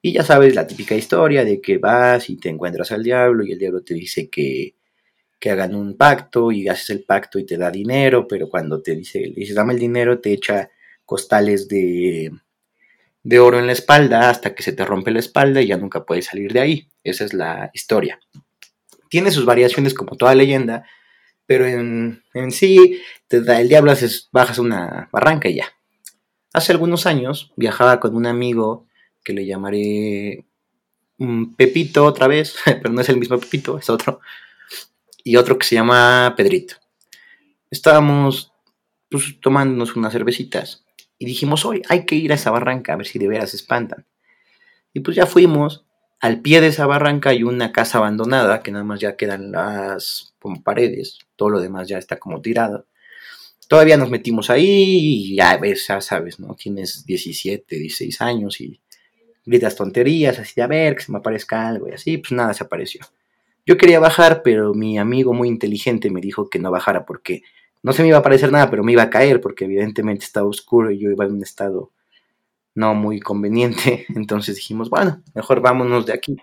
y ya sabes la típica historia de que vas y te encuentras al diablo y el diablo te dice que, que hagan un pacto y haces el pacto y te da dinero, pero cuando te dice, le dame el dinero, te echa costales de, de oro en la espalda hasta que se te rompe la espalda y ya nunca puedes salir de ahí. Esa es la historia. Tiene sus variaciones como toda leyenda, pero en, en sí te da el diablo, haces, bajas una barranca y ya. Hace algunos años viajaba con un amigo que le llamaré Pepito otra vez, [LAUGHS] pero no es el mismo Pepito, es otro. Y otro que se llama Pedrito. Estábamos pues, tomándonos unas cervecitas y dijimos, hoy hay que ir a esa barranca a ver si de veras se espantan. Y pues ya fuimos. Al pie de esa barranca hay una casa abandonada que nada más ya quedan las como paredes, todo lo demás ya está como tirado. Todavía nos metimos ahí y ya ves, ya sabes, ¿no? Tienes 17, 16 años y gritas tonterías, así de a ver, que se me aparezca algo y así, pues nada, se apareció. Yo quería bajar, pero mi amigo muy inteligente me dijo que no bajara porque no se me iba a aparecer nada, pero me iba a caer porque evidentemente estaba oscuro y yo iba en un estado no muy conveniente. [LAUGHS] Entonces dijimos, bueno, mejor vámonos de aquí.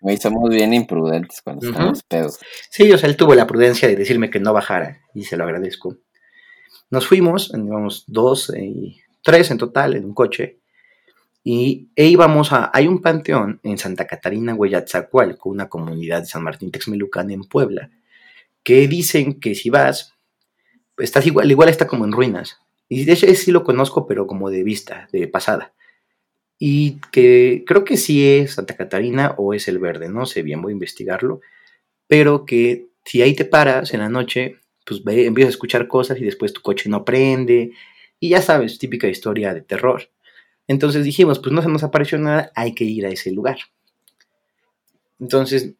Me somos bien imprudentes cuando estamos pedos. Sí, o sea, él tuvo la prudencia de decirme que no bajara y se lo agradezco. Nos fuimos, íbamos dos y tres en total en un coche y e íbamos a, hay un panteón en Santa Catarina, con una comunidad de San Martín Texmelucan en Puebla, que dicen que si vas, estás igual, igual está como en ruinas. Y de hecho sí lo conozco, pero como de vista, de pasada. Y que creo que sí es Santa Catarina o es el verde, no sé bien, voy a investigarlo. Pero que si ahí te paras en la noche, pues empiezas a escuchar cosas y después tu coche no prende. Y ya sabes, típica historia de terror. Entonces dijimos, pues no se nos apareció nada, hay que ir a ese lugar. Entonces,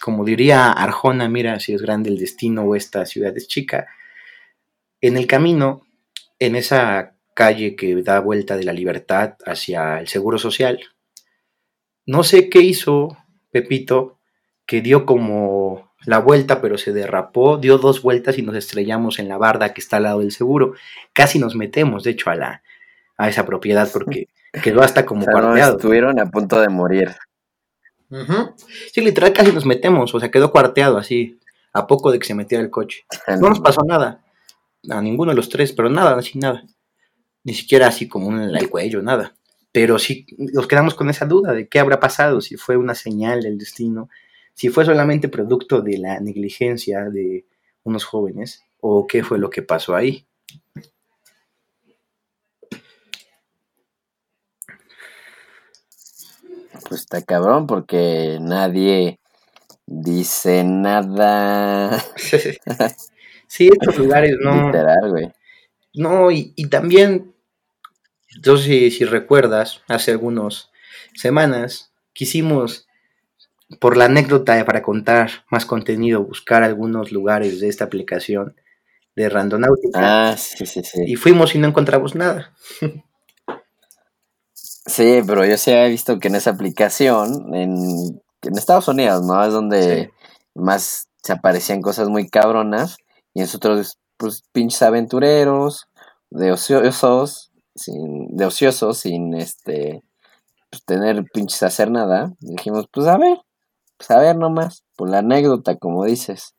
como diría Arjona, mira si es grande el destino o esta ciudad es chica, en el camino, en esa calle que da vuelta de la libertad hacia el Seguro Social, no sé qué hizo Pepito, que dio como la vuelta, pero se derrapó, dio dos vueltas y nos estrellamos en la barda que está al lado del seguro. Casi nos metemos, de hecho, a, la, a esa propiedad porque quedó hasta como [LAUGHS] cuarteado. estuvieron a punto de morir. Sí, literal casi nos metemos, o sea, quedó cuarteado así, a poco de que se metiera el coche. No nos pasó nada, a ninguno de los tres, pero nada, así nada. Ni siquiera así como en el cuello, nada. Pero sí nos quedamos con esa duda de qué habrá pasado, si fue una señal del destino, si fue solamente producto de la negligencia de unos jóvenes o qué fue lo que pasó ahí. Pues está cabrón porque nadie dice nada. [LAUGHS] sí, [LAUGHS] estos lugares no. Literal, güey. No, y, también, yo si, si recuerdas, hace algunas semanas quisimos, por la anécdota para contar más contenido, buscar algunos lugares de esta aplicación de Randonáutica. Ah, sí, sí, sí. Y fuimos y no encontramos nada. [LAUGHS] Sí, pero yo sí he visto que en esa aplicación, en, en Estados Unidos, ¿no? Es donde más se aparecían cosas muy cabronas. Y nosotros, pues, pinches aventureros, de ociosos, sin, de ociosos, sin este, pues, tener pinches hacer nada. Dijimos, pues a ver, pues a ver nomás, por la anécdota, como dices.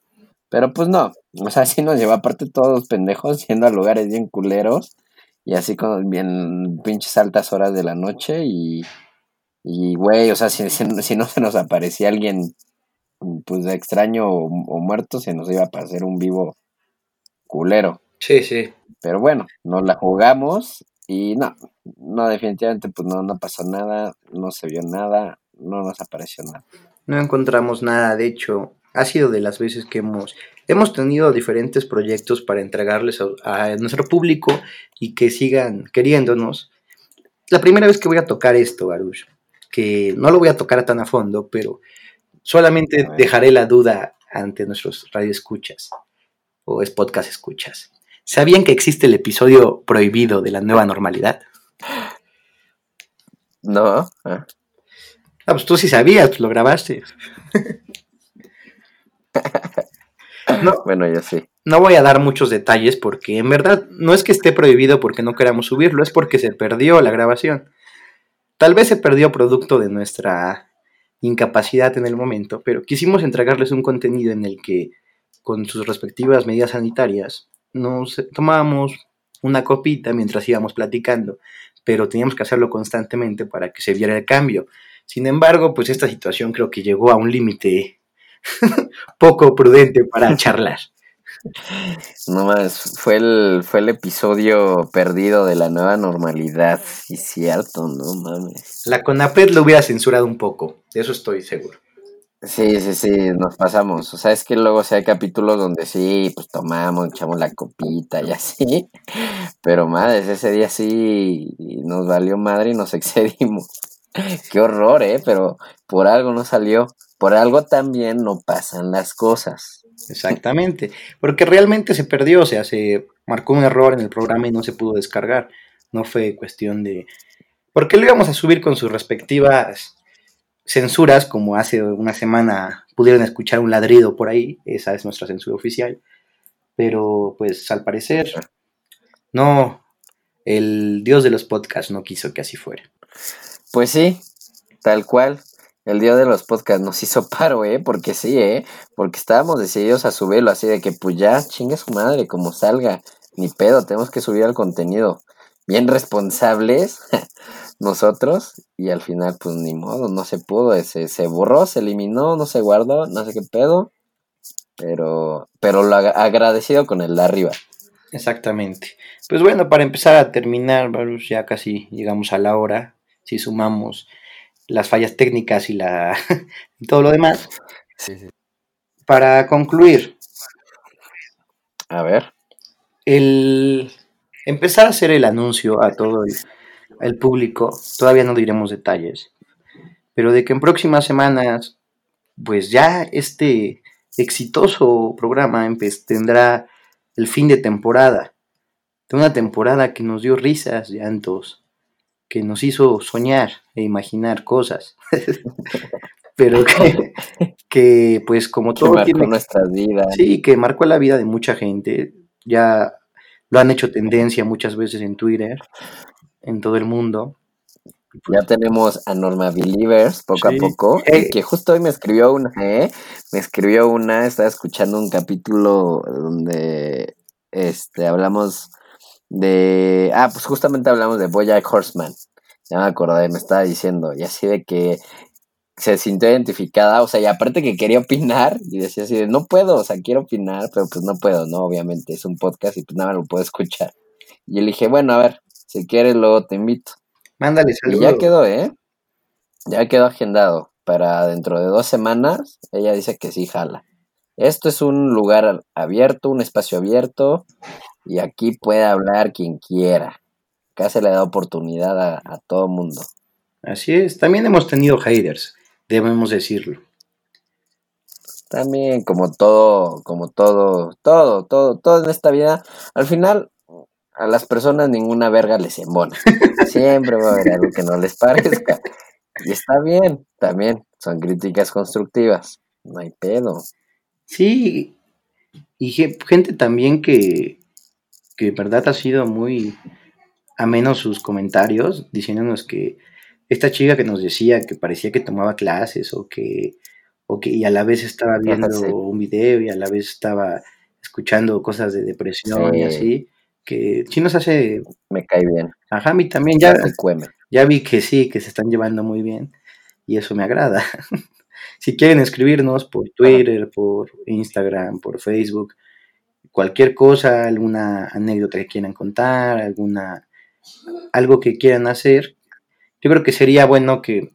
Pero pues no, o sea, [LAUGHS] sí nos lleva aparte todos los pendejos yendo a lugares bien culeros y así con bien pinches altas horas de la noche y, y güey, o sea, si, si, no se nos aparecía alguien pues de extraño o, muerto, se nos iba a pasar un vivo culero. Sí, sí. Pero bueno, nos la jugamos y no, no, definitivamente pues no, no pasó nada, no se vio nada, no nos apareció nada. No encontramos nada, de hecho, ha sido de las veces que hemos Hemos tenido diferentes proyectos para entregarles a, nuestro público y que sigan queriéndonos. La primera vez que voy a tocar esto, Baruch, que no lo voy a tocar tan a fondo, pero solamente dejaré la duda ante nuestros radioescuchas o es podcast escuchas. ¿Sabían que existe el episodio prohibido de la nueva normalidad? No. Ah, pues tú sí sabías, lo grabaste. [LAUGHS] [LAUGHS] No, bueno, yo sí. No voy a dar muchos detalles porque en verdad no es que esté prohibido porque no queramos subirlo, es porque se perdió la grabación. Tal vez se perdió producto de nuestra incapacidad en el momento, pero quisimos entregarles un contenido en el que, con sus respectivas medidas sanitarias, nos tomábamos una copita mientras íbamos platicando, pero teníamos que hacerlo constantemente para que se viera el cambio. Sin embargo, pues esta situación creo que llegó a un límite [LAUGHS] poco prudente para [LAUGHS] charlar. No más, fue el, fue el episodio perdido de la nueva normalidad, y cierto, no mames. La CONAPRED lo hubiera censurado un poco, de eso estoy seguro. Sí, sí, sí, nos pasamos. O sea, es que luego hay capítulos donde sí, pues tomamos, echamos la copita y así. [LAUGHS] Pero madre, ese día sí nos valió madre y nos excedimos. [LAUGHS] Qué horror, ¿eh? Pero por algo no salió. Por algo también no pasan las cosas. Exactamente, porque realmente se perdió, o sea, se marcó un error en el programa y no se pudo descargar. No fue cuestión de... Porque lo íbamos a subir con sus respectivas censuras, como hace una semana pudieron escuchar un ladrido por ahí, esa es nuestra censura oficial. Pero pues al parecer, no, el dios de los podcasts no quiso que así fuera. Pues sí, tal cual. El día de los podcasts nos hizo paro, ¿eh? Porque sí, ¿eh? Porque estábamos decididos a subirlo así de que, pues ya, chingue su madre, como salga. Ni pedo, tenemos que subir el contenido. Bien responsables [LAUGHS] nosotros. Y al final, pues ni modo, no se pudo. Se, se borró, se eliminó, no se guardó, no sé qué pedo. Pero, pero lo agradecido con el de arriba. Exactamente. Pues bueno, para empezar a terminar, ya casi llegamos a la hora. Si sumamos las fallas técnicas y, la, [LAUGHS] todo lo demás. Para concluir. A ver. El empezar a hacer el anuncio a todo el, público, todavía no diremos detalles, pero de que en próximas semanas, pues ya este exitoso programa tendrá el fin de temporada, de una temporada que nos dio risas, llantos, que nos hizo soñar e imaginar cosas. [LAUGHS] pero que, [LAUGHS] que pues como Que todo marcó tiene... nuestras vidas. Sí, que marcó la vida de mucha gente. Ya lo han hecho tendencia muchas veces en Twitter, en todo el mundo. Ya tenemos a Norma Believers poco Sí. a poco. Eh. que justo hoy me escribió una, ¿eh? Me escribió una, estaba escuchando un capítulo donde este hablamos de. Ah, pues justamente hablamos de Bojack Horseman. Ya me acordé, me estaba diciendo. Y así de que se sintió identificada, o sea, y aparte que quería opinar, y decía así de, no puedo, o sea, quiero opinar, pero pues no puedo, ¿no? Obviamente, es un podcast y pues nada, lo puedo escuchar. Y yo le dije, bueno, a ver, si quieres luego te invito. Mándale Y saludos. ya quedó, ¿eh? Ya quedó agendado. Para dentro de dos semanas, ella dice que sí jala. Esto es un lugar abierto, un espacio abierto, y aquí puede hablar quien quiera. Acá se le da oportunidad a, a todo mundo. Así es. También hemos tenido haters, debemos decirlo. También, como todo, como todo, todo, todo, todo en esta vida, al final a las personas ninguna verga les embona. [LAUGHS] Siempre va a haber algo que no les parezca. Y está bien, también, son críticas constructivas. No hay pedo. Sí, y ge- gente también que, que de verdad ha sido muy ameno sus comentarios, diciéndonos que esta chica que nos decía que parecía que tomaba clases o que, o que y a la vez estaba viendo sí. un video y a la vez estaba escuchando cosas de depresión y Sí. así, que sí nos hace, Me cae bien. ajá, a mí también ya, ya vi que sí, que se están llevando muy bien y eso me agrada. [LAUGHS] si quieren escribirnos por Twitter, por Instagram, por Facebook, cualquier cosa, alguna anécdota que quieran contar, alguna algo que quieran hacer, yo creo que sería bueno que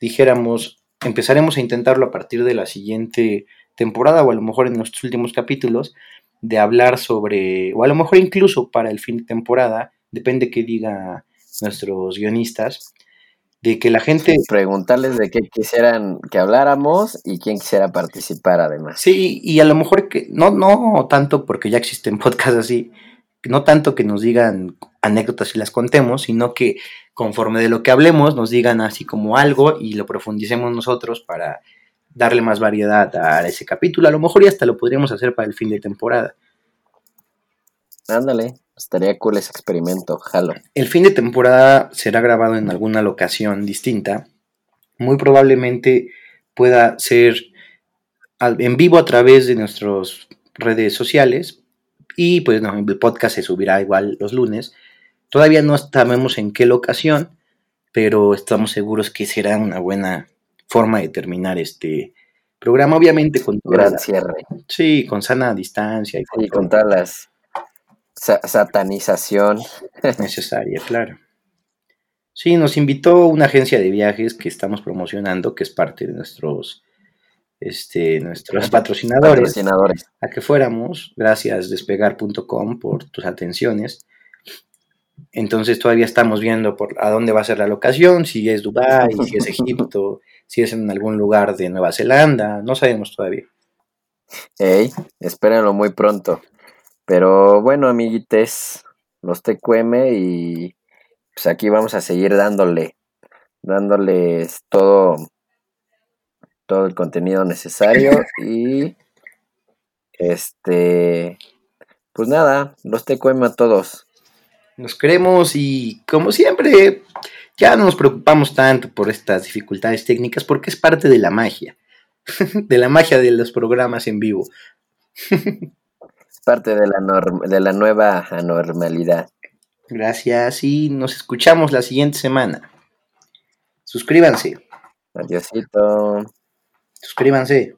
dijéramos, empezaremos a intentarlo a partir de la siguiente temporada o a lo mejor en nuestros últimos capítulos de hablar sobre, o a lo mejor incluso para el fin de temporada, depende que diga nuestros guionistas, de que la gente, Preguntarles de qué quisieran que habláramos y quién quisiera participar además. sí, y a lo mejor que, no, no tanto porque ya existen [LAUGHS] podcasts así, no tanto que nos digan anécdotas y las contemos, sino que conforme de lo que hablemos nos digan así como algo y lo profundicemos nosotros para darle más variedad a ese capítulo. A lo mejor ya hasta lo podríamos hacer para el fin de temporada. Ándale, estaría cool ese experimento, jalo. El fin de temporada será grabado en alguna locación distinta. Muy probablemente pueda ser en vivo a través de nuestras redes sociales. Y pues no, el podcast se subirá igual los lunes. Todavía no sabemos en qué locación, pero estamos seguros que será una buena forma de terminar este programa. Obviamente con Gran cierre. sí, con sana distancia y con Y con todas las sa- satanización. [LAUGHS] necesaria, claro. Sí, nos invitó una agencia de viajes que estamos promocionando, que es parte de nuestros, este, nuestros patrocinadores, Patrocinadores. a que fuéramos. Gracias despegar.com por tus atenciones. Entonces todavía estamos viendo por a dónde va a ser la locación, si es Dubái, si es Egipto, [LAUGHS] si es en algún lugar de Nueva Zelanda, no sabemos todavía. Espérenlo muy pronto. Pero bueno, amiguites, los TQM y pues aquí vamos a seguir dándole, dándoles todo, todo el contenido necesario y este, pues nada, los TQM a todos. Nos queremos y como siempre ya no nos preocupamos tanto por estas dificultades técnicas porque es parte de la magia, [LAUGHS] de la magia de los programas en vivo. [LAUGHS] Es parte de la, norm- de la nueva anormalidad. Gracias y nos escuchamos la siguiente semana. Suscríbanse, Adiosito, suscríbanse,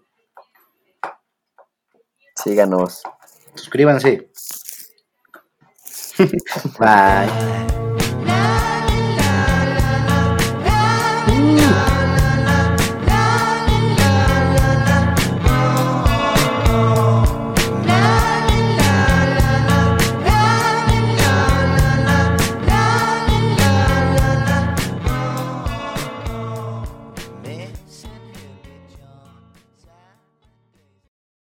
síganos. suscríbanse. [LAUGHS] Bye.